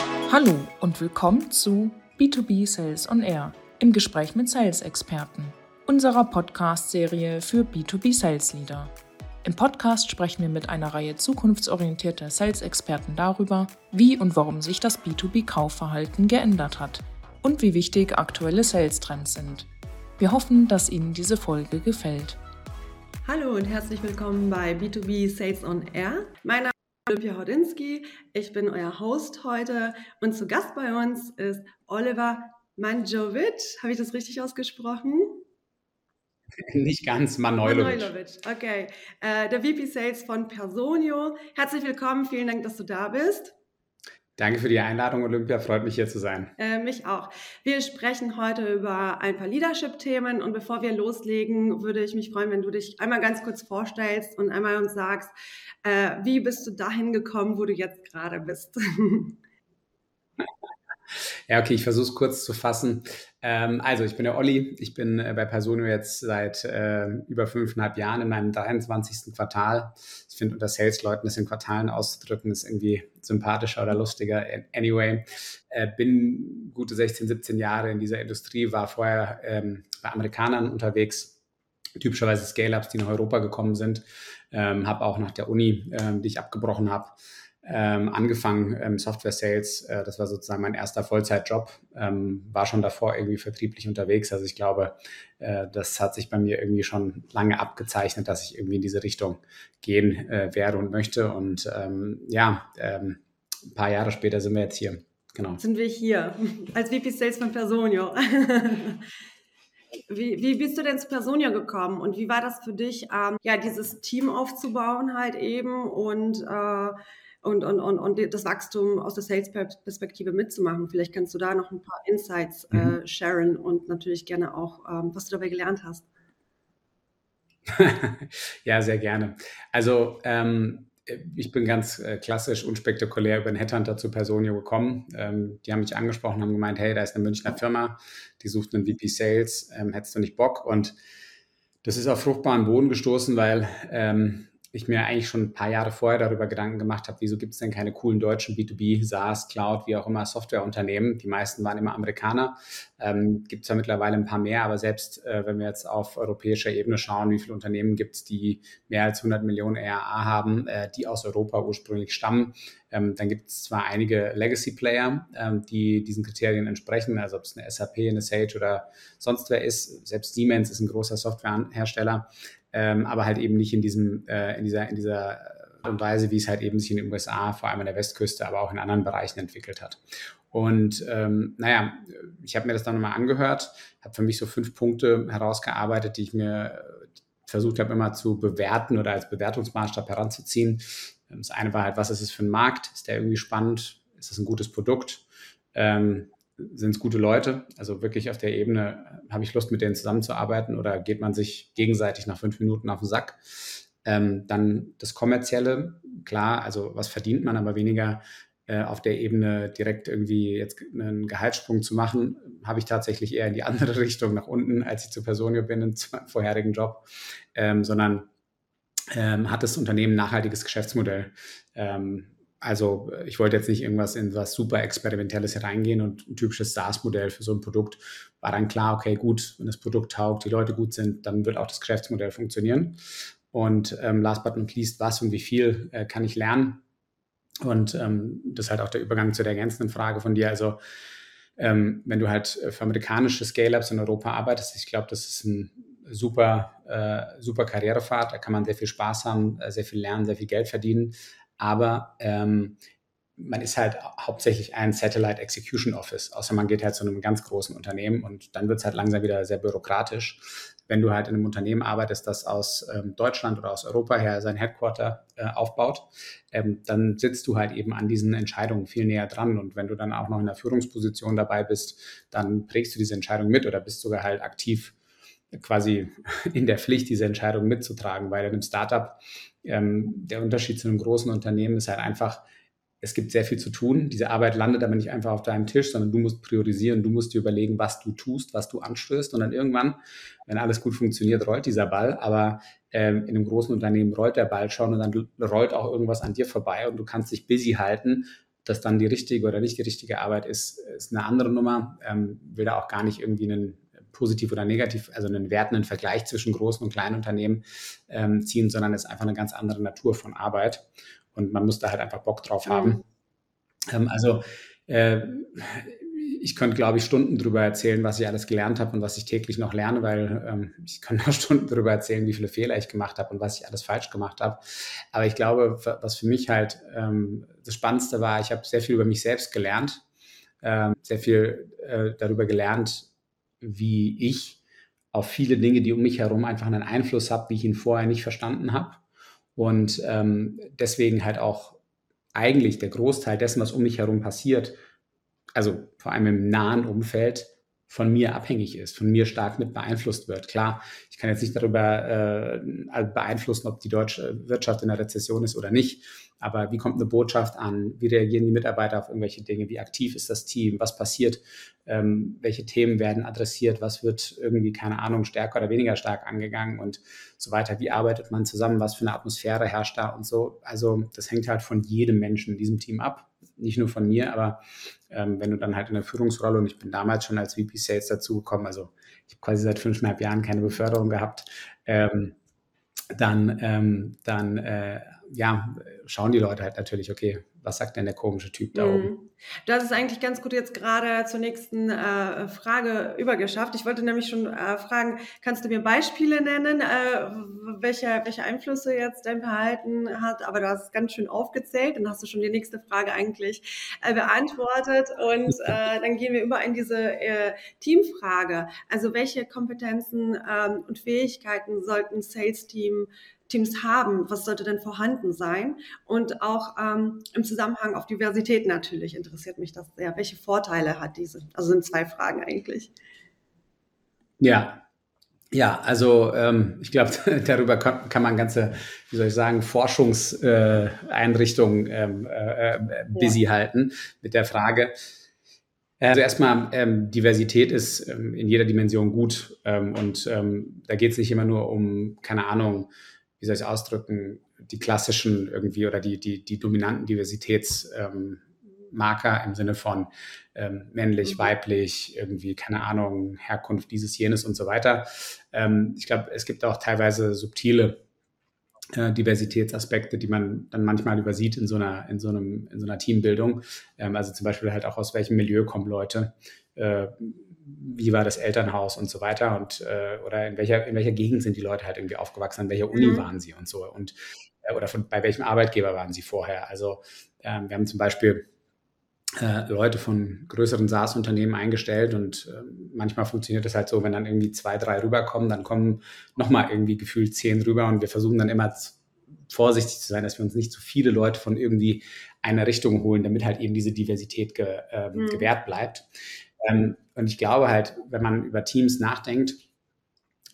Hallo und willkommen zu B2B Sales on Air im Gespräch mit Sales-Experten, unserer Podcast-Serie für B2B Sales Leader. Im Podcast sprechen wir mit einer Reihe zukunftsorientierter Sales-Experten darüber, wie und warum sich das B2B-Kaufverhalten geändert hat und wie wichtig aktuelle Sales-Trends sind. Wir hoffen, dass Ihnen diese Folge gefällt. Hallo und herzlich willkommen bei B2B Sales on Air. Mein Name Olympia Hodinski, ich bin euer Host heute und zu Gast bei uns ist Oliver Manjovic. Habe ich das richtig ausgesprochen? Nicht ganz, Manojlovic. Manojlovic, okay. Äh, der VP Sales von Personio. Herzlich willkommen, vielen Dank, dass du da bist. Danke für die Einladung, Olympia. Freut mich hier zu sein. Äh, mich auch. Wir sprechen heute über ein paar Leadership-Themen und bevor wir loslegen, würde ich mich freuen, wenn du dich einmal ganz kurz vorstellst und einmal uns sagst, äh, wie bist du dahin gekommen, wo du jetzt gerade bist? Ja, okay, ich versuche es kurz zu fassen. Ähm, also, ich bin der Olli. Ich bin äh, bei Personio jetzt seit äh, über fünfeinhalb Jahren in meinem 23. Quartal. Ich finde, unter Sales-Leuten das in Quartalen auszudrücken, ist irgendwie sympathischer oder lustiger. Anyway, äh, bin gute 16, 17 Jahre in dieser Industrie, war vorher ähm, bei Amerikanern unterwegs, typischerweise Scale-Ups, die nach Europa gekommen sind. Ähm, habe auch nach der Uni, ähm, die ich abgebrochen habe, ähm, angefangen, ähm, Software Sales. Äh, das war sozusagen mein erster Vollzeitjob. Ähm, war schon davor irgendwie vertrieblich unterwegs. Also ich glaube, äh, das hat sich bei mir irgendwie schon lange abgezeichnet, dass ich irgendwie in diese Richtung gehen äh, werde und möchte. Und ähm, ja, ähm, ein paar Jahre später sind wir jetzt hier. Genau. Sind wir hier als VP Sales von Personio. Wie, wie bist du denn zu Personio gekommen und wie war das für dich, ähm, ja, dieses Team aufzubauen halt eben und äh, und, und, und, und das Wachstum aus der Sales-Perspektive mitzumachen. Vielleicht kannst du da noch ein paar Insights äh, mhm. sharen und natürlich gerne auch, ähm, was du dabei gelernt hast. ja, sehr gerne. Also ähm, ich bin ganz äh, klassisch, unspektakulär über einen Headhunter zu Personio gekommen. Ähm, die haben mich angesprochen, haben gemeint, hey, da ist eine Münchner Firma, die sucht einen VP Sales, ähm, hättest du nicht Bock? Und das ist auf fruchtbaren Boden gestoßen, weil ähm, ich mir eigentlich schon ein paar Jahre vorher darüber Gedanken gemacht habe, wieso gibt es denn keine coolen deutschen B2B, SaaS, Cloud, wie auch immer Softwareunternehmen. Die meisten waren immer Amerikaner. Ähm, gibt es ja mittlerweile ein paar mehr, aber selbst äh, wenn wir jetzt auf europäischer Ebene schauen, wie viele Unternehmen gibt es, die mehr als 100 Millionen ERA haben, äh, die aus Europa ursprünglich stammen, ähm, dann gibt es zwar einige Legacy-Player, ähm, die diesen Kriterien entsprechen, also ob es eine SAP, eine Sage oder sonst wer ist. Selbst Siemens ist ein großer Softwarehersteller ähm, aber halt eben nicht in diesem, äh, in dieser, in dieser und Weise, wie es halt eben sich in den USA, vor allem an der Westküste, aber auch in anderen Bereichen entwickelt hat. Und ähm, naja, ich habe mir das dann nochmal angehört, habe für mich so fünf Punkte herausgearbeitet, die ich mir versucht habe immer zu bewerten oder als Bewertungsmaßstab heranzuziehen. Das eine war halt, was ist es für ein Markt? Ist der irgendwie spannend? Ist das ein gutes Produkt? Ähm, sind es gute Leute? Also wirklich auf der Ebene, habe ich Lust, mit denen zusammenzuarbeiten oder geht man sich gegenseitig nach fünf Minuten auf den Sack? Ähm, dann das Kommerzielle, klar, also was verdient man, aber weniger äh, auf der Ebene direkt irgendwie jetzt einen Gehaltssprung zu machen, habe ich tatsächlich eher in die andere Richtung nach unten, als ich zu Personio bin in meinem vorherigen Job, ähm, sondern ähm, hat das Unternehmen nachhaltiges Geschäftsmodell. Ähm, also ich wollte jetzt nicht irgendwas in was super Experimentelles reingehen und ein typisches SaaS-Modell für so ein Produkt war dann klar, okay, gut, wenn das Produkt taugt, die Leute gut sind, dann wird auch das Geschäftsmodell funktionieren. Und ähm, last but not least, was und wie viel äh, kann ich lernen? Und ähm, das ist halt auch der Übergang zu der ergänzenden Frage von dir. Also ähm, wenn du halt für amerikanische Scale-Ups in Europa arbeitest, ich glaube, das ist ein super, äh, super Karrierefahrt. Da kann man sehr viel Spaß haben, äh, sehr viel lernen, sehr viel Geld verdienen aber ähm, man ist halt hauptsächlich ein Satellite Execution Office, außer man geht halt zu einem ganz großen Unternehmen und dann wird es halt langsam wieder sehr bürokratisch. Wenn du halt in einem Unternehmen arbeitest, das aus ähm, Deutschland oder aus Europa her sein Headquarter äh, aufbaut, ähm, dann sitzt du halt eben an diesen Entscheidungen viel näher dran. Und wenn du dann auch noch in der Führungsposition dabei bist, dann prägst du diese Entscheidung mit oder bist sogar halt aktiv quasi in der Pflicht, diese Entscheidung mitzutragen, weil in einem Startup ähm, der Unterschied zu einem großen Unternehmen ist halt einfach, es gibt sehr viel zu tun. Diese Arbeit landet aber nicht einfach auf deinem Tisch, sondern du musst priorisieren, du musst dir überlegen, was du tust, was du anstößt. Und dann irgendwann, wenn alles gut funktioniert, rollt dieser Ball. Aber ähm, in einem großen Unternehmen rollt der Ball schon und dann rollt auch irgendwas an dir vorbei und du kannst dich busy halten das dann die richtige oder nicht die richtige Arbeit ist, ist eine andere Nummer. Ähm, will da auch gar nicht irgendwie einen positiv oder negativ, also einen wertenden Vergleich zwischen großen und kleinen Unternehmen ähm, ziehen, sondern es ist einfach eine ganz andere Natur von Arbeit. Und man muss da halt einfach Bock drauf haben. Mhm. Ähm, also äh, ich könnte, glaube ich, Stunden darüber erzählen, was ich alles gelernt habe und was ich täglich noch lerne, weil ähm, ich kann noch Stunden darüber erzählen, wie viele Fehler ich gemacht habe und was ich alles falsch gemacht habe. Aber ich glaube, was für mich halt ähm, das Spannendste war, ich habe sehr viel über mich selbst gelernt, ähm, sehr viel äh, darüber gelernt, wie ich auf viele Dinge, die um mich herum einfach einen Einfluss habe, wie ich ihn vorher nicht verstanden habe. Und ähm, deswegen halt auch eigentlich der Großteil dessen, was um mich herum passiert, also vor allem im nahen Umfeld, von mir abhängig ist, von mir stark mit beeinflusst wird. Klar, ich kann jetzt nicht darüber äh, beeinflussen, ob die deutsche Wirtschaft in der Rezession ist oder nicht, aber wie kommt eine Botschaft an? Wie reagieren die Mitarbeiter auf irgendwelche Dinge? Wie aktiv ist das Team? Was passiert? Ähm, welche Themen werden adressiert? Was wird irgendwie, keine Ahnung, stärker oder weniger stark angegangen und so weiter? Wie arbeitet man zusammen? Was für eine Atmosphäre herrscht da und so? Also das hängt halt von jedem Menschen in diesem Team ab nicht nur von mir, aber ähm, wenn du dann halt in der Führungsrolle und ich bin damals schon als VP Sales dazugekommen, also ich habe quasi seit fünfeinhalb Jahren keine Beförderung gehabt, ähm, dann, ähm, dann äh, ja, schauen die Leute halt natürlich, okay, was sagt denn der komische Typ da oben? Mhm. Das ist eigentlich ganz gut jetzt gerade zur nächsten äh, Frage übergeschafft. Ich wollte nämlich schon äh, fragen, kannst du mir Beispiele nennen, äh, welche, welche Einflüsse jetzt dein Verhalten hat? Aber du hast es ganz schön aufgezählt, dann hast du schon die nächste Frage eigentlich äh, beantwortet. Und äh, dann gehen wir über in diese äh, Teamfrage. Also welche Kompetenzen ähm, und Fähigkeiten sollten Sales-Team Teams haben, was sollte denn vorhanden sein? Und auch ähm, im Zusammenhang auf Diversität natürlich interessiert mich das sehr. Welche Vorteile hat diese? Also sind zwei Fragen eigentlich. Ja, ja, also ähm, ich glaube, darüber kann, kann, man ganze, wie soll ich sagen, Forschungseinrichtungen äh, ähm, äh, äh, busy ja. halten mit der Frage. Also erstmal, ähm, Diversität ist ähm, in jeder Dimension gut ähm, und ähm, da geht es nicht immer nur um, keine Ahnung, wie soll ich es ausdrücken, die klassischen irgendwie oder die, die, die dominanten Diversitätsmarker ähm, im Sinne von ähm, männlich, mhm. weiblich, irgendwie, keine Ahnung, Herkunft, dieses, jenes und so weiter. Ähm, ich glaube, es gibt auch teilweise subtile äh, Diversitätsaspekte, die man dann manchmal übersieht in so einer, in so einem, in so einer Teambildung. Ähm, also zum Beispiel halt auch aus welchem Milieu kommen Leute. Äh, wie war das Elternhaus und so weiter und äh, oder in welcher, in welcher Gegend sind die Leute halt irgendwie aufgewachsen, an welcher Uni mhm. waren sie und so und äh, oder von, bei welchem Arbeitgeber waren sie vorher. Also ähm, wir haben zum Beispiel äh, Leute von größeren SaaS-Unternehmen eingestellt und äh, manchmal funktioniert das halt so, wenn dann irgendwie zwei, drei rüberkommen, dann kommen nochmal irgendwie gefühlt zehn rüber und wir versuchen dann immer vorsichtig zu sein, dass wir uns nicht zu viele Leute von irgendwie einer Richtung holen, damit halt eben diese Diversität ge, äh, mhm. gewährt bleibt. Ähm, und ich glaube halt, wenn man über Teams nachdenkt,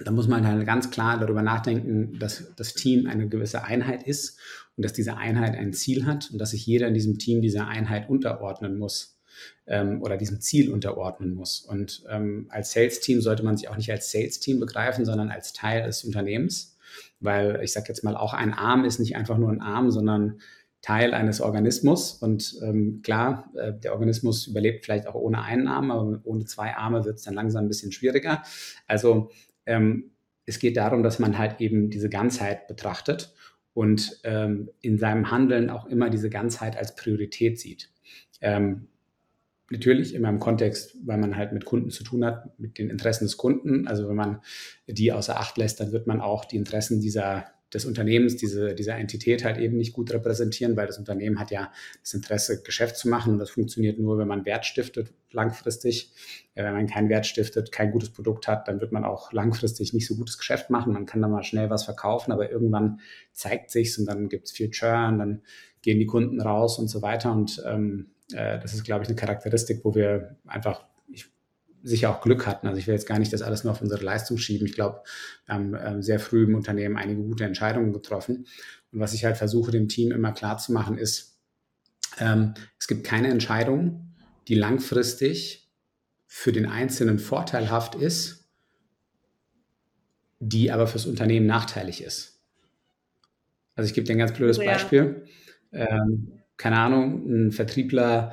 dann muss man halt ganz klar darüber nachdenken, dass das Team eine gewisse Einheit ist und dass diese Einheit ein Ziel hat und dass sich jeder in diesem Team dieser Einheit unterordnen muss ähm, oder diesem Ziel unterordnen muss. Und ähm, als Sales-Team sollte man sich auch nicht als Sales-Team begreifen, sondern als Teil des Unternehmens, weil ich sage jetzt mal, auch ein Arm ist nicht einfach nur ein Arm, sondern Teil eines Organismus. Und ähm, klar, äh, der Organismus überlebt vielleicht auch ohne einen Arm, aber ohne zwei Arme wird es dann langsam ein bisschen schwieriger. Also ähm, es geht darum, dass man halt eben diese Ganzheit betrachtet und ähm, in seinem Handeln auch immer diese Ganzheit als Priorität sieht. Ähm, natürlich immer im Kontext, weil man halt mit Kunden zu tun hat, mit den Interessen des Kunden. Also wenn man die außer Acht lässt, dann wird man auch die Interessen dieser des Unternehmens, diese, dieser Entität halt eben nicht gut repräsentieren, weil das Unternehmen hat ja das Interesse, Geschäft zu machen und das funktioniert nur, wenn man Wert stiftet langfristig. Wenn man keinen Wert stiftet, kein gutes Produkt hat, dann wird man auch langfristig nicht so gutes Geschäft machen. Man kann dann mal schnell was verkaufen, aber irgendwann zeigt sich's und dann gibt's viel Churn, dann gehen die Kunden raus und so weiter. Und ähm, äh, das ist, glaube ich, eine Charakteristik, wo wir einfach sicher auch Glück hatten. Also ich will jetzt gar nicht das alles nur auf unsere Leistung schieben. Ich glaube, wir haben ähm, sehr früh im Unternehmen einige gute Entscheidungen getroffen. Und was ich halt versuche, dem Team immer klar zu machen, ist, ähm, es gibt keine Entscheidung, die langfristig für den Einzelnen vorteilhaft ist, die aber fürs Unternehmen nachteilig ist. Also ich gebe dir ein ganz blödes ja. Beispiel. Ähm, keine Ahnung, ein Vertriebler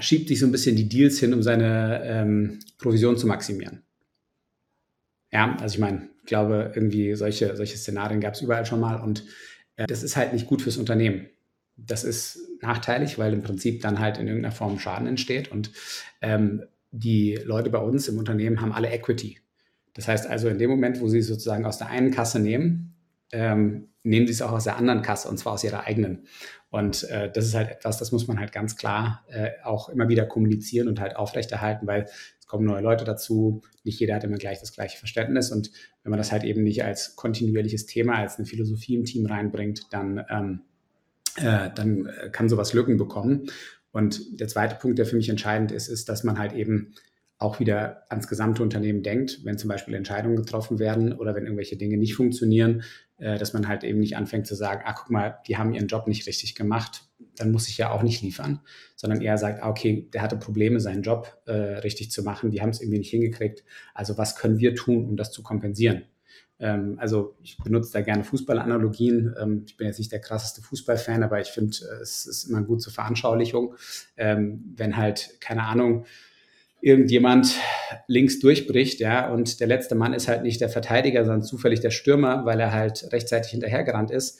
schiebt sich so ein bisschen die Deals hin, um seine ähm, Provision zu maximieren. Ja, also ich meine, ich glaube, irgendwie solche, solche Szenarien gab es überall schon mal und äh, das ist halt nicht gut fürs Unternehmen. Das ist nachteilig, weil im Prinzip dann halt in irgendeiner Form Schaden entsteht und ähm, die Leute bei uns im Unternehmen haben alle Equity. Das heißt also, in dem Moment, wo sie sozusagen aus der einen Kasse nehmen, ähm, nehmen sie es auch aus der anderen Kasse und zwar aus ihrer eigenen. Und äh, das ist halt etwas, das muss man halt ganz klar äh, auch immer wieder kommunizieren und halt aufrechterhalten, weil es kommen neue Leute dazu. Nicht jeder hat immer gleich das gleiche Verständnis. Und wenn man das halt eben nicht als kontinuierliches Thema, als eine Philosophie im Team reinbringt, dann, ähm, äh, dann kann sowas Lücken bekommen. Und der zweite Punkt, der für mich entscheidend ist, ist, dass man halt eben auch wieder ans gesamte Unternehmen denkt, wenn zum Beispiel Entscheidungen getroffen werden oder wenn irgendwelche Dinge nicht funktionieren, äh, dass man halt eben nicht anfängt zu sagen, ah, guck mal, die haben ihren Job nicht richtig gemacht, dann muss ich ja auch nicht liefern, sondern eher sagt, ah, okay, der hatte Probleme, seinen Job äh, richtig zu machen, die haben es irgendwie nicht hingekriegt, also was können wir tun, um das zu kompensieren? Ähm, also ich benutze da gerne Fußballanalogien. Ähm, ich bin jetzt nicht der krasseste Fußballfan, aber ich finde, äh, es ist immer gut zur Veranschaulichung, ähm, wenn halt, keine Ahnung, irgendjemand links durchbricht, ja, und der letzte Mann ist halt nicht der Verteidiger, sondern zufällig der Stürmer, weil er halt rechtzeitig hinterhergerannt ist,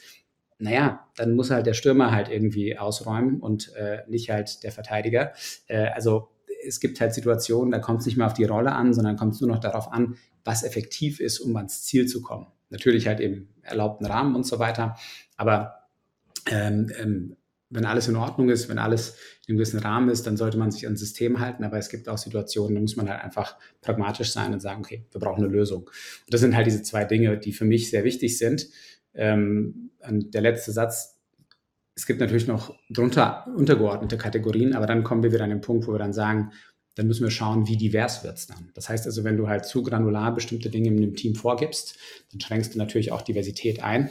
naja, dann muss halt der Stürmer halt irgendwie ausräumen und äh, nicht halt der Verteidiger. Äh, also es gibt halt Situationen, da kommt es nicht mehr auf die Rolle an, sondern kommt es nur noch darauf an, was effektiv ist, um ans Ziel zu kommen. Natürlich halt im erlaubten Rahmen und so weiter, aber ähm, ähm, wenn alles in Ordnung ist, wenn alles in einem gewissen Rahmen ist, dann sollte man sich an System halten. Aber es gibt auch Situationen, da muss man halt einfach pragmatisch sein und sagen, okay, wir brauchen eine Lösung. Und das sind halt diese zwei Dinge, die für mich sehr wichtig sind. Ähm, und der letzte Satz, es gibt natürlich noch drunter untergeordnete Kategorien, aber dann kommen wir wieder an den Punkt, wo wir dann sagen, dann müssen wir schauen, wie divers wird es dann. Das heißt also, wenn du halt zu granular bestimmte Dinge in dem Team vorgibst, dann schränkst du natürlich auch Diversität ein.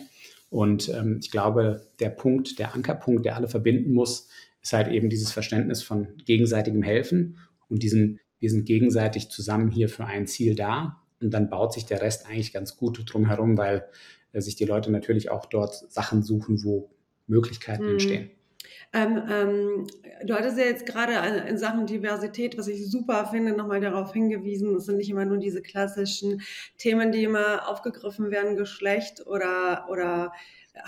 Und ähm, ich glaube, der Punkt, der Ankerpunkt, der alle verbinden muss, ist halt eben dieses Verständnis von gegenseitigem Helfen und diesen, wir sind gegenseitig zusammen hier für ein Ziel da. Und dann baut sich der Rest eigentlich ganz gut drumherum, weil äh, sich die Leute natürlich auch dort Sachen suchen, wo Möglichkeiten mhm. entstehen. Ähm, ähm, du hattest ja jetzt gerade in Sachen Diversität, was ich super finde, nochmal darauf hingewiesen, es sind nicht immer nur diese klassischen Themen, die immer aufgegriffen werden, Geschlecht oder, oder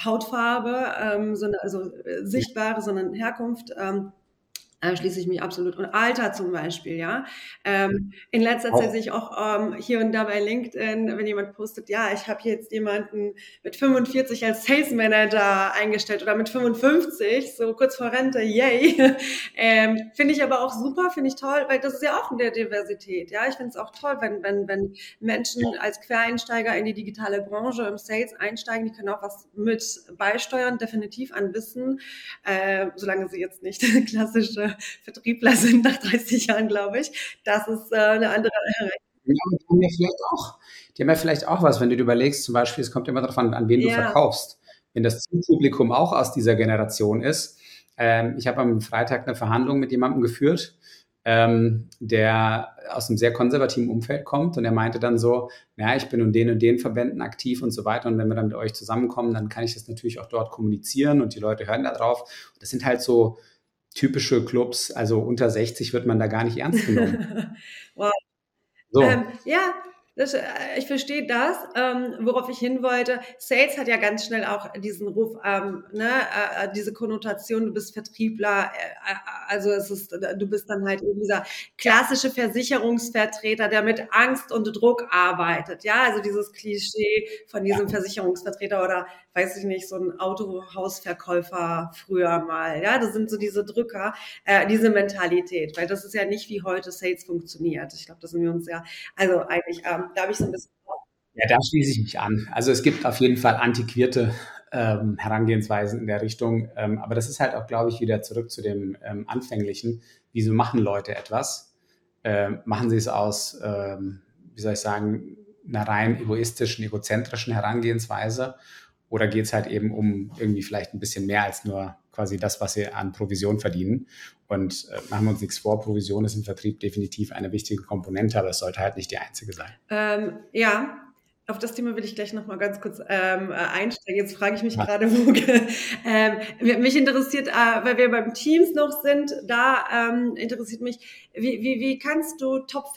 Hautfarbe, ähm, sondern, also äh, sichtbare, sondern Herkunft. Ähm, äh, schließe ich mich absolut. Und Alter zum Beispiel, ja. Ähm, in letzter Zeit sehe ich auch ähm, hier und da bei LinkedIn, wenn jemand postet, ja, ich habe jetzt jemanden mit 45 als Sales Manager eingestellt oder mit 55, so kurz vor Rente, yay. ähm, finde ich aber auch super, finde ich toll, weil das ist ja auch in der Diversität, ja. Ich finde es auch toll, wenn, wenn, wenn Menschen als Quereinsteiger in die digitale Branche im Sales einsteigen, die können auch was mit beisteuern, definitiv an Wissen, äh, solange sie jetzt nicht klassische Vertriebler sind nach 30 Jahren, glaube ich. Das ist äh, eine andere Erreichung. Ja, die haben ja vielleicht auch, die haben ja vielleicht auch was, wenn du dir überlegst, zum Beispiel, es kommt immer darauf an, an wen ja. du verkaufst. Wenn das Zielpublikum auch aus dieser Generation ist. Ähm, ich habe am Freitag eine Verhandlung mit jemandem geführt, ähm, der aus einem sehr konservativen Umfeld kommt und er meinte dann so, ja, ich bin in den und den Verbänden aktiv und so weiter und wenn wir dann mit euch zusammenkommen, dann kann ich das natürlich auch dort kommunizieren und die Leute hören da drauf. Das sind halt so, typische Clubs, also unter 60 wird man da gar nicht ernst genommen. wow. So. Ähm, ja, das, äh, ich verstehe das, ähm, worauf ich hin wollte. Sales hat ja ganz schnell auch diesen Ruf, ähm, ne, äh, äh diese Konnotation, du bist Vertriebler, äh, äh, also es ist, du bist dann halt eben dieser klassische Versicherungsvertreter, der mit Angst und Druck arbeitet. Ja, also dieses Klischee von diesem ja. Versicherungsvertreter oder weiß ich nicht, so ein Autohausverkäufer früher mal. Ja, das sind so diese Drücker, äh, diese Mentalität, weil das ist ja nicht wie heute Sales funktioniert. Ich glaube, da sind wir uns ja, also eigentlich, ähm, da habe ich so ein bisschen. Ja, da schließe ich mich an. Also es gibt auf jeden Fall antiquierte ähm, Herangehensweisen in der Richtung. Ähm, aber das ist halt auch, glaube ich, wieder zurück zu dem ähm, Anfänglichen. Wieso machen Leute etwas? Ähm, machen sie es aus, ähm, wie soll ich sagen, einer rein egoistischen, egozentrischen Herangehensweise? Oder geht es halt eben um irgendwie vielleicht ein bisschen mehr als nur quasi das, was sie an Provision verdienen? Und äh, machen wir uns nichts vor, Provision ist im Vertrieb definitiv eine wichtige Komponente, aber es sollte halt nicht die einzige sein. Ähm, ja, auf das Thema will ich gleich noch mal ganz kurz ähm, äh, einsteigen. Jetzt frage ich mich ja. gerade, wo ähm, mich interessiert, äh, weil wir beim Teams noch sind, da ähm, interessiert mich, wie, wie, wie kannst du top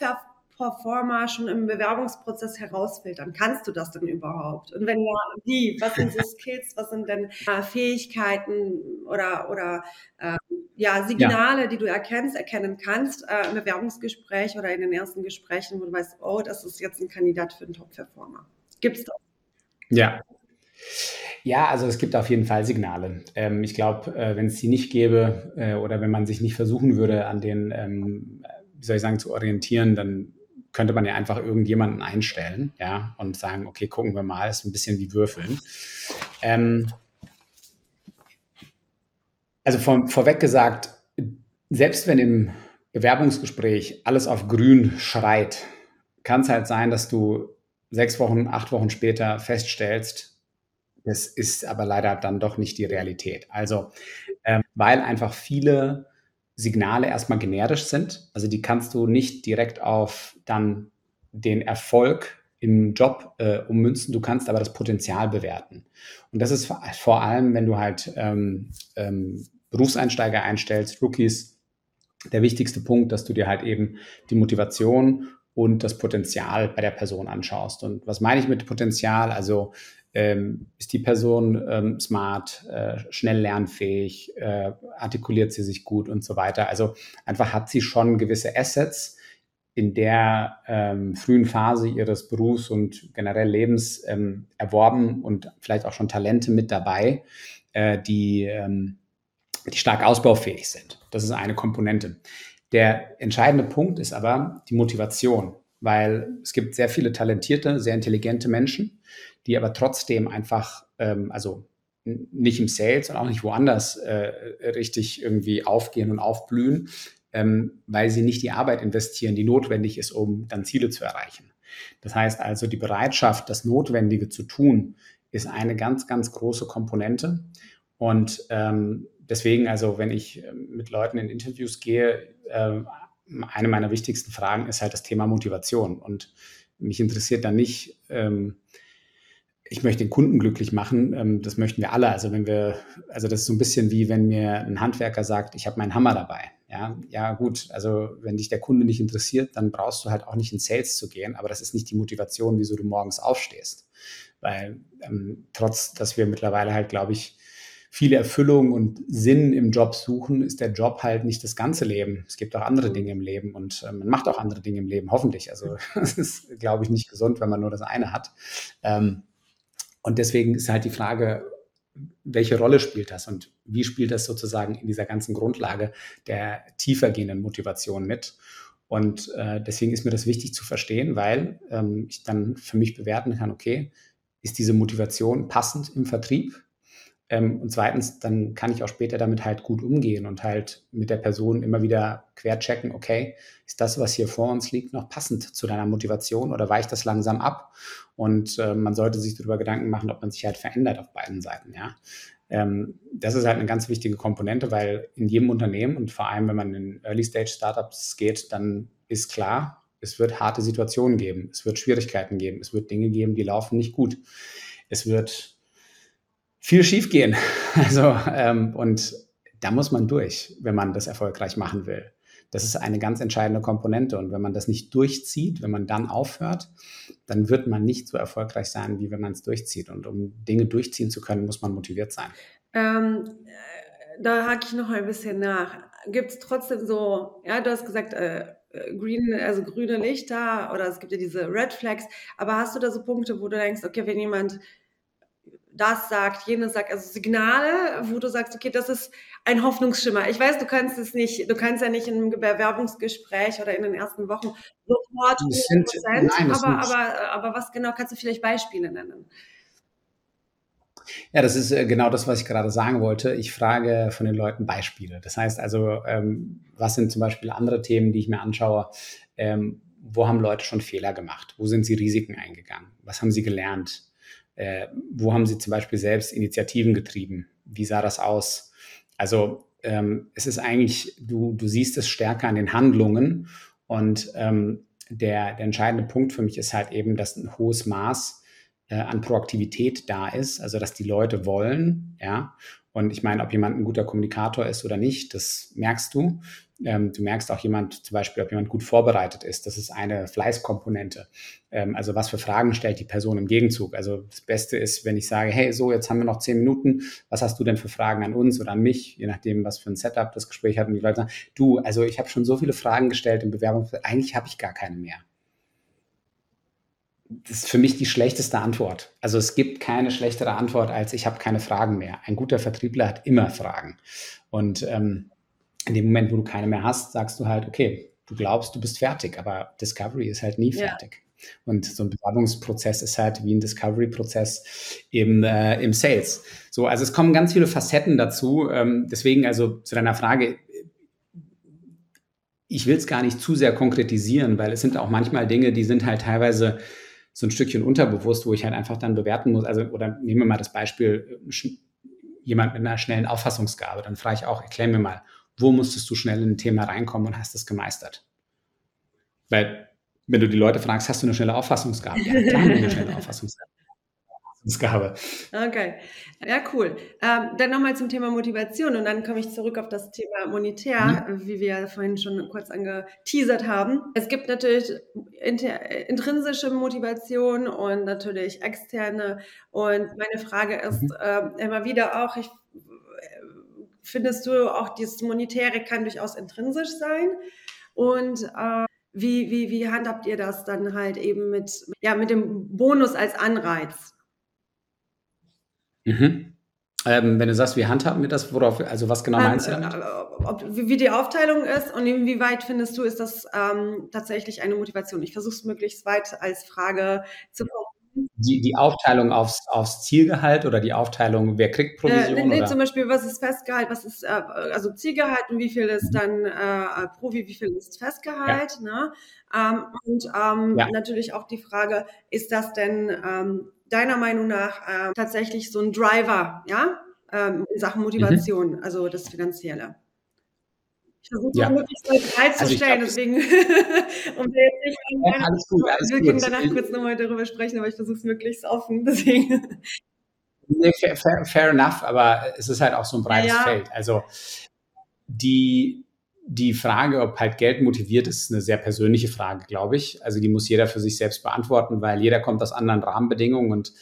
Performer schon im Bewerbungsprozess herausfiltern? Kannst du das denn überhaupt? Und wenn ja, wie? Was sind so Skills? Was sind denn äh, Fähigkeiten oder, oder äh, ja, Signale, ja. die du erkennst, erkennen kannst äh, im Bewerbungsgespräch oder in den ersten Gesprächen, wo du weißt, oh, das ist jetzt ein Kandidat für einen Top-Performer? Gibt es das? Ja. Ja, also es gibt auf jeden Fall Signale. Ähm, ich glaube, äh, wenn es sie nicht gäbe äh, oder wenn man sich nicht versuchen würde, an den, ähm, wie soll ich sagen, zu orientieren, dann könnte man ja einfach irgendjemanden einstellen, ja, und sagen, okay, gucken wir mal, ist ein bisschen wie Würfeln. Ähm, also von, vorweg gesagt, selbst wenn im Bewerbungsgespräch alles auf grün schreit, kann es halt sein, dass du sechs Wochen, acht Wochen später feststellst, das ist aber leider dann doch nicht die Realität. Also, ähm, weil einfach viele Signale erstmal generisch sind. Also die kannst du nicht direkt auf dann den Erfolg im Job äh, ummünzen. Du kannst aber das Potenzial bewerten. Und das ist vor allem, wenn du halt ähm, ähm, Berufseinsteiger einstellst, Rookies, der wichtigste Punkt, dass du dir halt eben die Motivation und das Potenzial bei der Person anschaust. Und was meine ich mit Potenzial? Also ähm, ist die Person ähm, smart, äh, schnell lernfähig, äh, artikuliert sie sich gut und so weiter. Also einfach hat sie schon gewisse Assets in der ähm, frühen Phase ihres Berufs und generell Lebens ähm, erworben und vielleicht auch schon Talente mit dabei, äh, die, ähm, die stark ausbaufähig sind. Das ist eine Komponente. Der entscheidende Punkt ist aber die Motivation, weil es gibt sehr viele talentierte, sehr intelligente Menschen, die aber trotzdem einfach, ähm, also nicht im Sales und auch nicht woanders äh, richtig irgendwie aufgehen und aufblühen, ähm, weil sie nicht die Arbeit investieren, die notwendig ist, um dann Ziele zu erreichen. Das heißt also, die Bereitschaft, das Notwendige zu tun, ist eine ganz, ganz große Komponente. Und ähm, deswegen, also wenn ich ähm, mit Leuten in Interviews gehe, äh, eine meiner wichtigsten Fragen ist halt das Thema Motivation. Und mich interessiert dann nicht, ähm, ich möchte den Kunden glücklich machen. Ähm, das möchten wir alle. Also wenn wir, also das ist so ein bisschen wie wenn mir ein Handwerker sagt, ich habe meinen Hammer dabei. Ja, ja, gut. Also wenn dich der Kunde nicht interessiert, dann brauchst du halt auch nicht in Sales zu gehen. Aber das ist nicht die Motivation, wieso du morgens aufstehst. Weil ähm, trotz, dass wir mittlerweile halt, glaube ich, viele Erfüllung und Sinn im Job suchen, ist der Job halt nicht das ganze Leben. Es gibt auch andere Dinge im Leben und äh, man macht auch andere Dinge im Leben, hoffentlich. Also es ist, glaube ich, nicht gesund, wenn man nur das eine hat. Ähm, und deswegen ist halt die Frage, welche Rolle spielt das und wie spielt das sozusagen in dieser ganzen Grundlage der tiefergehenden Motivation mit? Und äh, deswegen ist mir das wichtig zu verstehen, weil ähm, ich dann für mich bewerten kann, okay, ist diese Motivation passend im Vertrieb? Ähm, und zweitens, dann kann ich auch später damit halt gut umgehen und halt mit der Person immer wieder querchecken, okay, ist das, was hier vor uns liegt, noch passend zu deiner Motivation oder weicht das langsam ab? Und äh, man sollte sich darüber Gedanken machen, ob man sich halt verändert auf beiden Seiten, ja. Ähm, das ist halt eine ganz wichtige Komponente, weil in jedem Unternehmen und vor allem, wenn man in Early-Stage-Startups geht, dann ist klar, es wird harte Situationen geben, es wird Schwierigkeiten geben, es wird Dinge geben, die laufen nicht gut. Es wird viel schiefgehen. Also, ähm, und da muss man durch, wenn man das erfolgreich machen will. Das ist eine ganz entscheidende Komponente. Und wenn man das nicht durchzieht, wenn man dann aufhört, dann wird man nicht so erfolgreich sein, wie wenn man es durchzieht. Und um Dinge durchziehen zu können, muss man motiviert sein. Ähm, äh, da hake ich noch ein bisschen nach. Gibt es trotzdem so, ja, du hast gesagt, äh, Green, also grüne Lichter oder es gibt ja diese Red Flags, aber hast du da so Punkte, wo du denkst, okay, wenn jemand das sagt, jenes sagt, also Signale, wo du sagst, okay, das ist ein Hoffnungsschimmer. Ich weiß, du kannst es nicht, du kannst ja nicht in einem Bewerbungsgespräch oder in den ersten Wochen sofort 100 Prozent, aber, aber, aber was genau kannst du vielleicht Beispiele nennen? Ja, das ist äh, genau das, was ich gerade sagen wollte. Ich frage von den Leuten Beispiele. Das heißt also, ähm, was sind zum Beispiel andere Themen, die ich mir anschaue? Ähm, wo haben Leute schon Fehler gemacht? Wo sind sie Risiken eingegangen? Was haben sie gelernt? Äh, wo haben Sie zum Beispiel selbst Initiativen getrieben? Wie sah das aus? Also ähm, es ist eigentlich, du, du siehst es stärker an den Handlungen und ähm, der, der entscheidende Punkt für mich ist halt eben, dass ein hohes Maß äh, an Proaktivität da ist, also dass die Leute wollen, ja. Und ich meine, ob jemand ein guter Kommunikator ist oder nicht, das merkst du. Ähm, du merkst auch jemand, zum Beispiel, ob jemand gut vorbereitet ist. Das ist eine Fleißkomponente. Ähm, also was für Fragen stellt die Person im Gegenzug? Also das Beste ist, wenn ich sage, hey, so, jetzt haben wir noch zehn Minuten. Was hast du denn für Fragen an uns oder an mich? Je nachdem, was für ein Setup das Gespräch hat. Und die Leute sagen, du, also ich habe schon so viele Fragen gestellt im Bewerbung. Eigentlich habe ich gar keine mehr das ist für mich die schlechteste Antwort. Also es gibt keine schlechtere Antwort als ich habe keine Fragen mehr. Ein guter Vertriebler hat immer Fragen. Und ähm, in dem Moment, wo du keine mehr hast, sagst du halt, okay, du glaubst, du bist fertig, aber Discovery ist halt nie ja. fertig. Und so ein Bewerbungsprozess ist halt wie ein Discovery-Prozess im, äh, im Sales. So, also es kommen ganz viele Facetten dazu. Ähm, deswegen also zu deiner Frage, ich will es gar nicht zu sehr konkretisieren, weil es sind auch manchmal Dinge, die sind halt teilweise so ein Stückchen unterbewusst, wo ich halt einfach dann bewerten muss. Also, oder nehmen wir mal das Beispiel, äh, jemand mit einer schnellen Auffassungsgabe. Dann frage ich auch, erklär mir mal, wo musstest du schnell in ein Thema reinkommen und hast es gemeistert? Weil, wenn du die Leute fragst, hast du eine schnelle Auffassungsgabe? Ja, klar, eine schnelle Auffassungsgabe. Auffassungsgabe. Okay, ja, cool. Ähm, dann nochmal zum Thema Motivation und dann komme ich zurück auf das Thema monetär, mhm. wie wir vorhin schon kurz angeteasert haben. Es gibt natürlich intrinsische Motivation und natürlich externe. Und meine Frage ist mhm. äh, immer wieder auch, ich, findest du auch dieses Monetäre kann durchaus intrinsisch sein? Und äh, wie, wie, wie handhabt ihr das dann halt eben mit, ja, mit dem Bonus als Anreiz? Mhm. Ähm, wenn du sagst, wie handhaben wir das, worauf, also was genau ähm, meinst du damit? Äh, ob, wie die Aufteilung ist und inwieweit findest du, ist das ähm, tatsächlich eine Motivation? Ich versuche es möglichst weit als Frage zu formulieren. Die, die Aufteilung aufs, aufs Zielgehalt oder die Aufteilung, wer kriegt äh, Provision? Äh, nee, oder? zum Beispiel, was ist Festgehalt, was ist äh, also Zielgehalt und wie viel ist mhm. dann äh, Provi, wie viel ist Festgehalt? Ja. Ne? Ähm, und ähm, ja. natürlich auch die Frage, ist das denn ähm, deiner Meinung nach äh, tatsächlich so ein Driver, ja, ähm, in Sachen Motivation, mhm. also das Finanzielle? Ich versuche ja. möglichst breit zu also stellen, deswegen, um jetzt nicht ja, alles gut, alles wir können danach kurz nochmal darüber sprechen, aber ich versuche es möglichst offen, deswegen. Nee, fair, fair, fair, enough, aber es ist halt auch so ein breites ja. Feld. Also die, die Frage, ob halt Geld motiviert, ist eine sehr persönliche Frage, glaube ich. Also die muss jeder für sich selbst beantworten, weil jeder kommt aus anderen Rahmenbedingungen. Und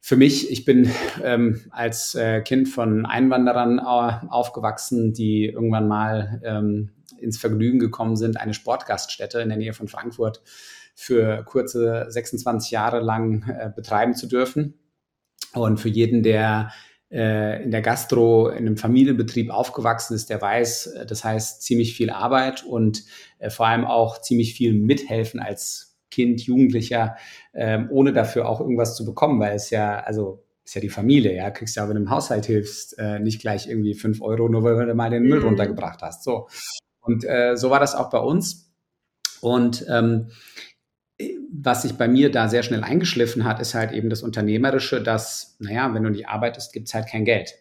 für mich, ich bin ähm, als äh, Kind von Einwanderern äh, aufgewachsen, die irgendwann mal ähm, ins Vergnügen gekommen sind, eine Sportgaststätte in der Nähe von Frankfurt für kurze 26 Jahre lang äh, betreiben zu dürfen. Und für jeden, der in der Gastro, in einem Familienbetrieb aufgewachsen ist, der weiß, äh, das heißt ziemlich viel Arbeit und äh, vor allem auch ziemlich viel mithelfen als Kind, Jugendlicher, ähm, ohne dafür auch irgendwas zu bekommen, weil es ja, also ist ja die Familie, ja, kriegst ja, wenn du im Haushalt hilfst, nicht gleich irgendwie fünf Euro, nur weil du mal den Müll mhm. runtergebracht hast. So. Und äh, so war das auch bei uns. Und ähm, was sich bei mir da sehr schnell eingeschliffen hat, ist halt eben das Unternehmerische, dass, naja, wenn du nicht arbeitest, gibt es halt kein Geld.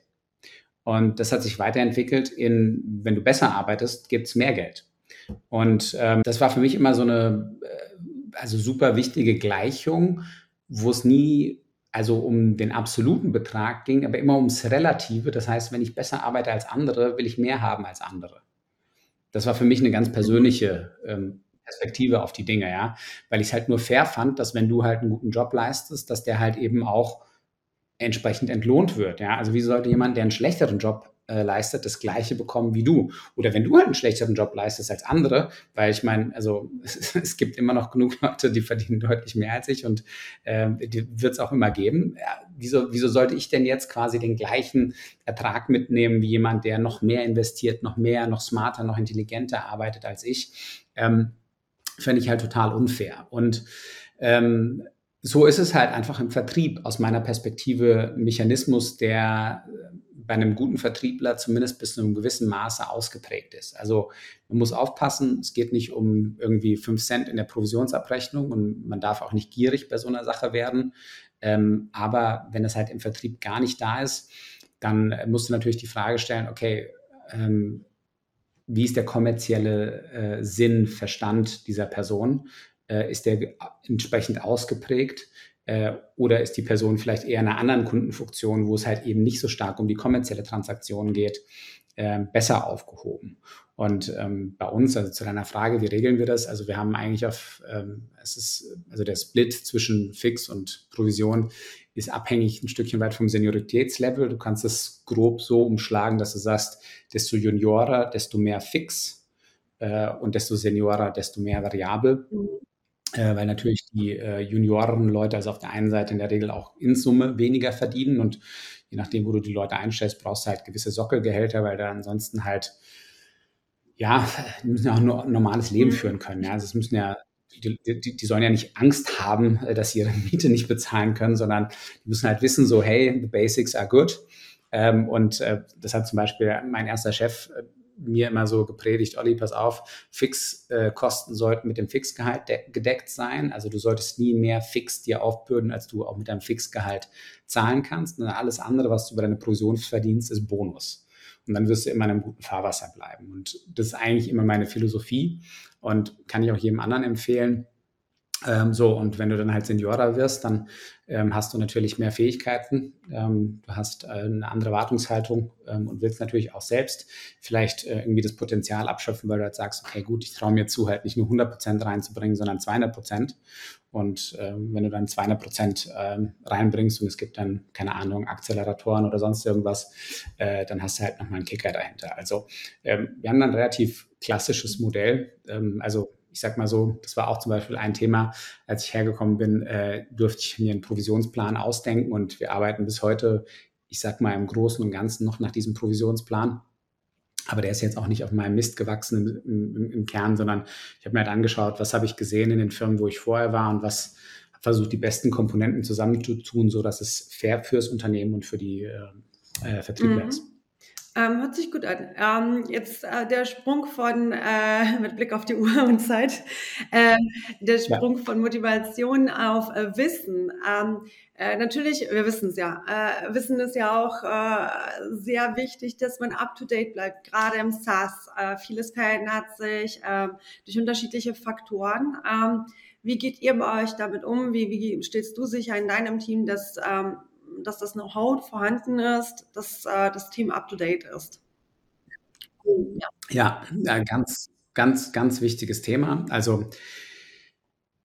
Und das hat sich weiterentwickelt in, wenn du besser arbeitest, gibt es mehr Geld. Und ähm, das war für mich immer so eine, äh, also super wichtige Gleichung, wo es nie also um den absoluten Betrag ging, aber immer ums Relative. Das heißt, wenn ich besser arbeite als andere, will ich mehr haben als andere. Das war für mich eine ganz persönliche ähm, Perspektive auf die Dinge, ja. Weil ich es halt nur fair fand, dass wenn du halt einen guten Job leistest, dass der halt eben auch entsprechend entlohnt wird, ja. Also wie sollte jemand, der einen schlechteren Job äh, leistet, das Gleiche bekommen wie du? Oder wenn du halt einen schlechteren Job leistest als andere, weil ich meine, also es, gibt immer noch genug Leute, die verdienen deutlich mehr als ich und äh, die wird es auch immer geben. Ja, wieso, wieso sollte ich denn jetzt quasi den gleichen Ertrag mitnehmen wie jemand, der noch mehr investiert, noch mehr, noch smarter, noch intelligenter arbeitet als ich? Ähm, fände ich halt total unfair. Und ähm, so ist es halt einfach im Vertrieb aus meiner Perspektive ein Mechanismus, der äh, bei einem guten Vertriebler zumindest bis zu einem gewissen Maße ausgeprägt ist. Also man muss aufpassen, es geht nicht um irgendwie fünf Cent in der Provisionsabrechnung und man darf auch nicht gierig bei so einer Sache werden. Ähm, aber wenn es halt im Vertrieb gar nicht da ist, dann musst du natürlich die Frage stellen, okay, ähm, wie ist der kommerzielle äh, Sinn, Verstand dieser Person? Äh, ist der entsprechend ausgeprägt? Äh, oder ist die Person vielleicht eher in einer anderen Kundenfunktion, wo es halt eben nicht so stark um die kommerzielle Transaktion geht, äh, besser aufgehoben? Und ähm, bei uns, also zu deiner Frage, wie regeln wir das? Also wir haben eigentlich auf, ähm, es ist, also der Split zwischen Fix und Provision ist abhängig ein Stückchen weit vom Senioritätslevel. Du kannst es grob so umschlagen, dass du sagst, desto Juniorer, desto mehr Fix äh, und desto Seniorer, desto mehr Variabel. Mhm. Äh, weil natürlich die äh, Juniorenleute also auf der einen Seite in der Regel auch in Summe weniger verdienen und je nachdem, wo du die Leute einstellst, brauchst du halt gewisse Sockelgehälter, weil da ansonsten halt ja, die müssen ja auch nur normales Leben mhm. führen können. Ja. Also es müssen ja, die, die, die, sollen ja nicht Angst haben, äh, dass sie ihre Miete nicht bezahlen können, sondern die müssen halt wissen, so, hey, the basics are good. Ähm, und äh, das hat zum Beispiel mein erster Chef äh, mir immer so gepredigt, Olli, pass auf, Fixkosten äh, sollten mit dem Fixgehalt gedeckt sein. Also du solltest nie mehr Fix dir aufbürden, als du auch mit deinem Fixgehalt zahlen kannst. Und alles andere, was du über deine Provision verdienst, ist Bonus. Und dann wirst du immer in einem guten Fahrwasser bleiben. Und das ist eigentlich immer meine Philosophie und kann ich auch jedem anderen empfehlen. Ähm, so, und wenn du dann halt Seniorer wirst, dann ähm, hast du natürlich mehr Fähigkeiten, ähm, du hast äh, eine andere Wartungshaltung ähm, und willst natürlich auch selbst vielleicht äh, irgendwie das Potenzial abschöpfen, weil du halt sagst, okay, gut, ich traue mir zu, halt nicht nur 100 Prozent reinzubringen, sondern 200 Prozent. Und ähm, wenn du dann 200 Prozent ähm, reinbringst und es gibt dann, keine Ahnung, Akzeleratoren oder sonst irgendwas, äh, dann hast du halt nochmal einen Kicker dahinter. Also wir haben dann ein relativ klassisches Modell. also ich sag mal so, das war auch zum Beispiel ein Thema, als ich hergekommen bin, äh, durfte ich mir einen Provisionsplan ausdenken und wir arbeiten bis heute, ich sag mal im Großen und Ganzen noch nach diesem Provisionsplan. Aber der ist jetzt auch nicht auf meinem Mist gewachsen im, im, im Kern, sondern ich habe mir halt angeschaut, was habe ich gesehen in den Firmen, wo ich vorher war und was versucht, die besten Komponenten zusammenzutun, so dass es fair fürs Unternehmen und für die äh, äh Vertriebler mhm. Ähm, hört sich gut an. Ähm, jetzt äh, der Sprung von, äh, mit Blick auf die Uhr und Zeit, äh, der Sprung ja. von Motivation auf äh, Wissen. Ähm, äh, natürlich, wir wissen es ja. Äh, Wissen ist ja auch sehr wichtig, dass man up-to-date bleibt, gerade im SaaS. vieles verändert sich ähm, durch unterschiedliche Faktoren. Ähm, wie geht ihr bei euch damit um? Wie, wie stellst du sicher in deinem Team, dass ähm, dass das Know-how vorhanden ist, dass äh, das Team up-to-date ist. Ja. ja, ganz, ganz, ganz wichtiges Thema. Also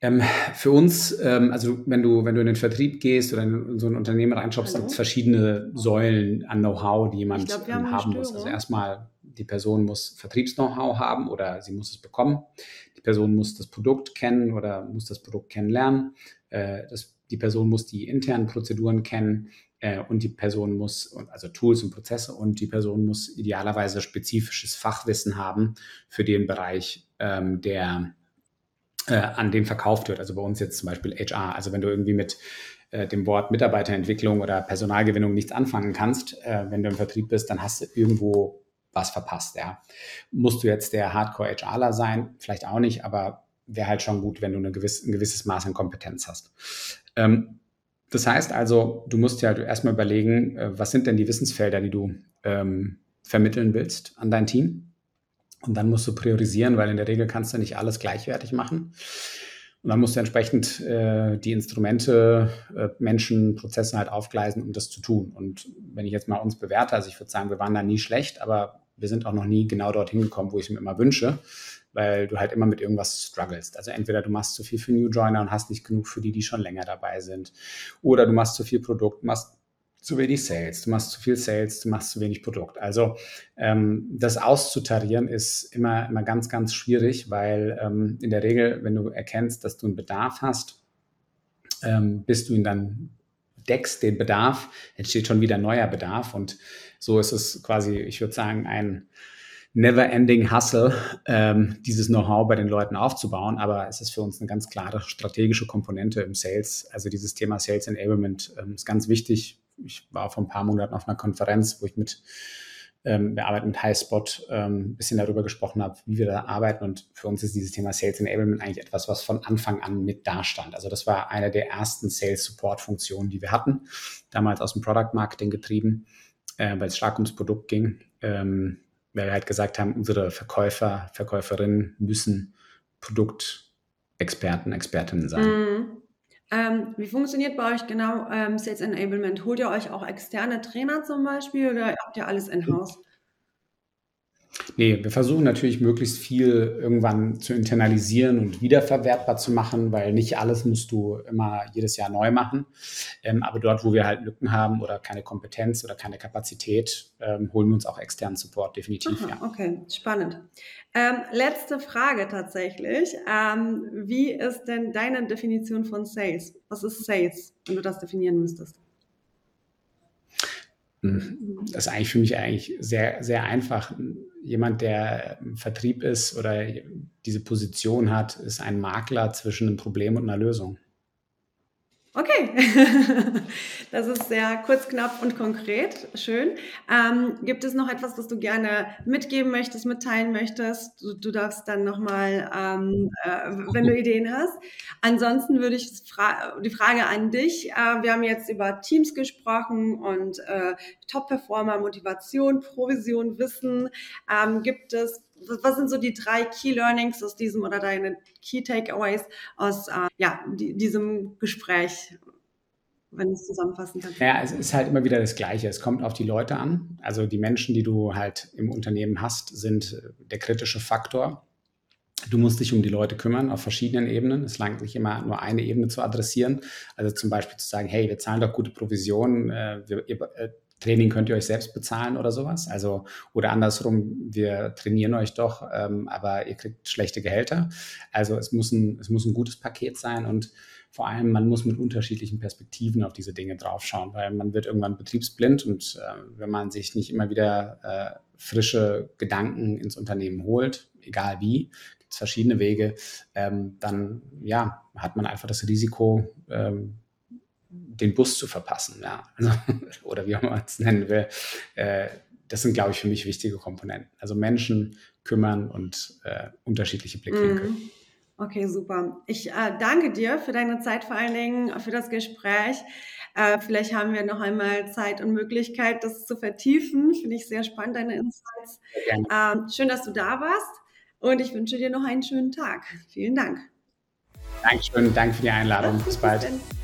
ähm, für uns, ähm, also wenn du, wenn du in den Vertrieb gehst oder in so ein Unternehmen reinschaust, gibt es verschiedene Säulen an Know-how, die jemand glaub, ähm, haben muss. Also erstmal, die Person muss Vertriebs-Know-how haben oder sie muss es bekommen. Die Person muss das Produkt kennen oder muss das Produkt kennenlernen. Äh, das die Person muss die internen Prozeduren kennen äh, und die Person muss, also Tools und Prozesse und die Person muss idealerweise spezifisches Fachwissen haben für den Bereich, ähm, der äh, an dem verkauft wird. Also bei uns jetzt zum Beispiel HR. Also wenn du irgendwie mit äh, dem Wort Mitarbeiterentwicklung oder Personalgewinnung nichts anfangen kannst, äh, wenn du im Vertrieb bist, dann hast du irgendwo was verpasst. Ja. Musst du jetzt der Hardcore-HRler sein? Vielleicht auch nicht, aber wäre halt schon gut, wenn du eine gewisse, ein gewisses Maß an Kompetenz hast. Ähm, das heißt also, du musst ja halt erstmal überlegen, äh, was sind denn die Wissensfelder, die du ähm, vermitteln willst an dein Team. Und dann musst du priorisieren, weil in der Regel kannst du nicht alles gleichwertig machen. Und dann musst du entsprechend äh, die Instrumente, äh, Menschen, Prozesse halt aufgleisen, um das zu tun. Und wenn ich jetzt mal uns bewerte, also ich würde sagen, wir waren da nie schlecht, aber wir sind auch noch nie genau dorthin gekommen, wo ich es mir immer wünsche weil du halt immer mit irgendwas strugglest. Also entweder du machst zu viel für New Joiner und hast nicht genug für die, die schon länger dabei sind, oder du machst zu viel Produkt, machst zu wenig Sales, du machst zu viel Sales, du machst zu wenig Produkt. Also ähm, das auszutarieren ist immer, immer ganz, ganz schwierig, weil ähm, in der Regel, wenn du erkennst, dass du einen Bedarf hast, ähm, bis du ihn dann deckst, den Bedarf, entsteht schon wieder neuer Bedarf. Und so ist es quasi, ich würde sagen, ein never-ending Hustle, ähm, dieses Know-how bei den Leuten aufzubauen. Aber es ist für uns eine ganz klare strategische Komponente im Sales. Also dieses Thema Sales Enablement ähm, ist ganz wichtig. Ich war vor ein paar Monaten auf einer Konferenz, wo ich mit ähm, wir arbeiten mit Highspot, ähm, ein bisschen darüber gesprochen habe, wie wir da arbeiten. Und für uns ist dieses Thema Sales Enablement eigentlich etwas, was von Anfang an mit dastand. Also das war eine der ersten Sales Support Funktionen, die wir hatten, damals aus dem Product Marketing getrieben, äh, weil es stark ums Produkt ging. Ähm, weil wir halt gesagt haben, unsere Verkäufer, Verkäuferinnen müssen Produktexperten, Expertinnen sein. Mhm. Ähm, wie funktioniert bei euch genau ähm, Sales Enablement? Holt ihr euch auch externe Trainer zum Beispiel oder habt ihr alles in-house? Nee, wir versuchen natürlich möglichst viel irgendwann zu internalisieren und wiederverwertbar zu machen, weil nicht alles musst du immer jedes Jahr neu machen. Ähm, aber dort, wo wir halt Lücken haben oder keine Kompetenz oder keine Kapazität, ähm, holen wir uns auch externen Support, definitiv. Aha, ja. Okay, spannend. Ähm, letzte Frage tatsächlich. Ähm, wie ist denn deine Definition von Sales? Was ist Sales, wenn du das definieren müsstest? Das ist eigentlich für mich eigentlich sehr, sehr einfach. Jemand, der im Vertrieb ist oder diese Position hat, ist ein Makler zwischen einem Problem und einer Lösung. Okay, das ist sehr kurz, knapp und konkret. Schön. Ähm, gibt es noch etwas, was du gerne mitgeben möchtest, mitteilen möchtest? Du, du darfst dann nochmal, ähm, äh, wenn du Ideen hast. Ansonsten würde ich fra die Frage an dich. Äh, wir haben jetzt über Teams gesprochen und äh, Top-Performer, Motivation, Provision, Wissen. Ähm, gibt es was sind so die drei Key Learnings aus diesem oder deine Key Takeaways aus äh, ja, die, diesem Gespräch, wenn es zusammenfassen kannst? Ja, es ist halt immer wieder das Gleiche. Es kommt auf die Leute an. Also die Menschen, die du halt im Unternehmen hast, sind der kritische Faktor. Du musst dich um die Leute kümmern auf verschiedenen Ebenen. Es langt nicht immer nur eine Ebene zu adressieren. Also zum Beispiel zu sagen, hey, wir zahlen doch gute Provisionen, äh, wir, ihr, äh, Training könnt ihr euch selbst bezahlen oder sowas. Also, oder andersrum, wir trainieren euch doch, ähm, aber ihr kriegt schlechte Gehälter. Also es muss, ein, es muss ein gutes Paket sein und vor allem, man muss mit unterschiedlichen Perspektiven auf diese Dinge draufschauen, weil man wird irgendwann betriebsblind und äh, wenn man sich nicht immer wieder äh, frische Gedanken ins Unternehmen holt, egal wie, gibt es verschiedene Wege, ähm, dann ja, hat man einfach das Risiko, ähm, den Bus zu verpassen, ja. Also, oder wie auch immer man es nennen will. Äh, das sind, glaube ich, für mich wichtige Komponenten. Also Menschen kümmern und äh, unterschiedliche Blickwinkel. Mm. Okay, super. Ich äh, danke dir für deine Zeit, vor allen Dingen für das Gespräch. Äh, vielleicht haben wir noch einmal Zeit und Möglichkeit, das zu vertiefen. Finde ich sehr spannend, deine Insights. Ähm, schön, dass du da warst und ich wünsche dir noch einen schönen Tag. Vielen Dank. Dankeschön, danke für die Einladung. Bis bald. Bis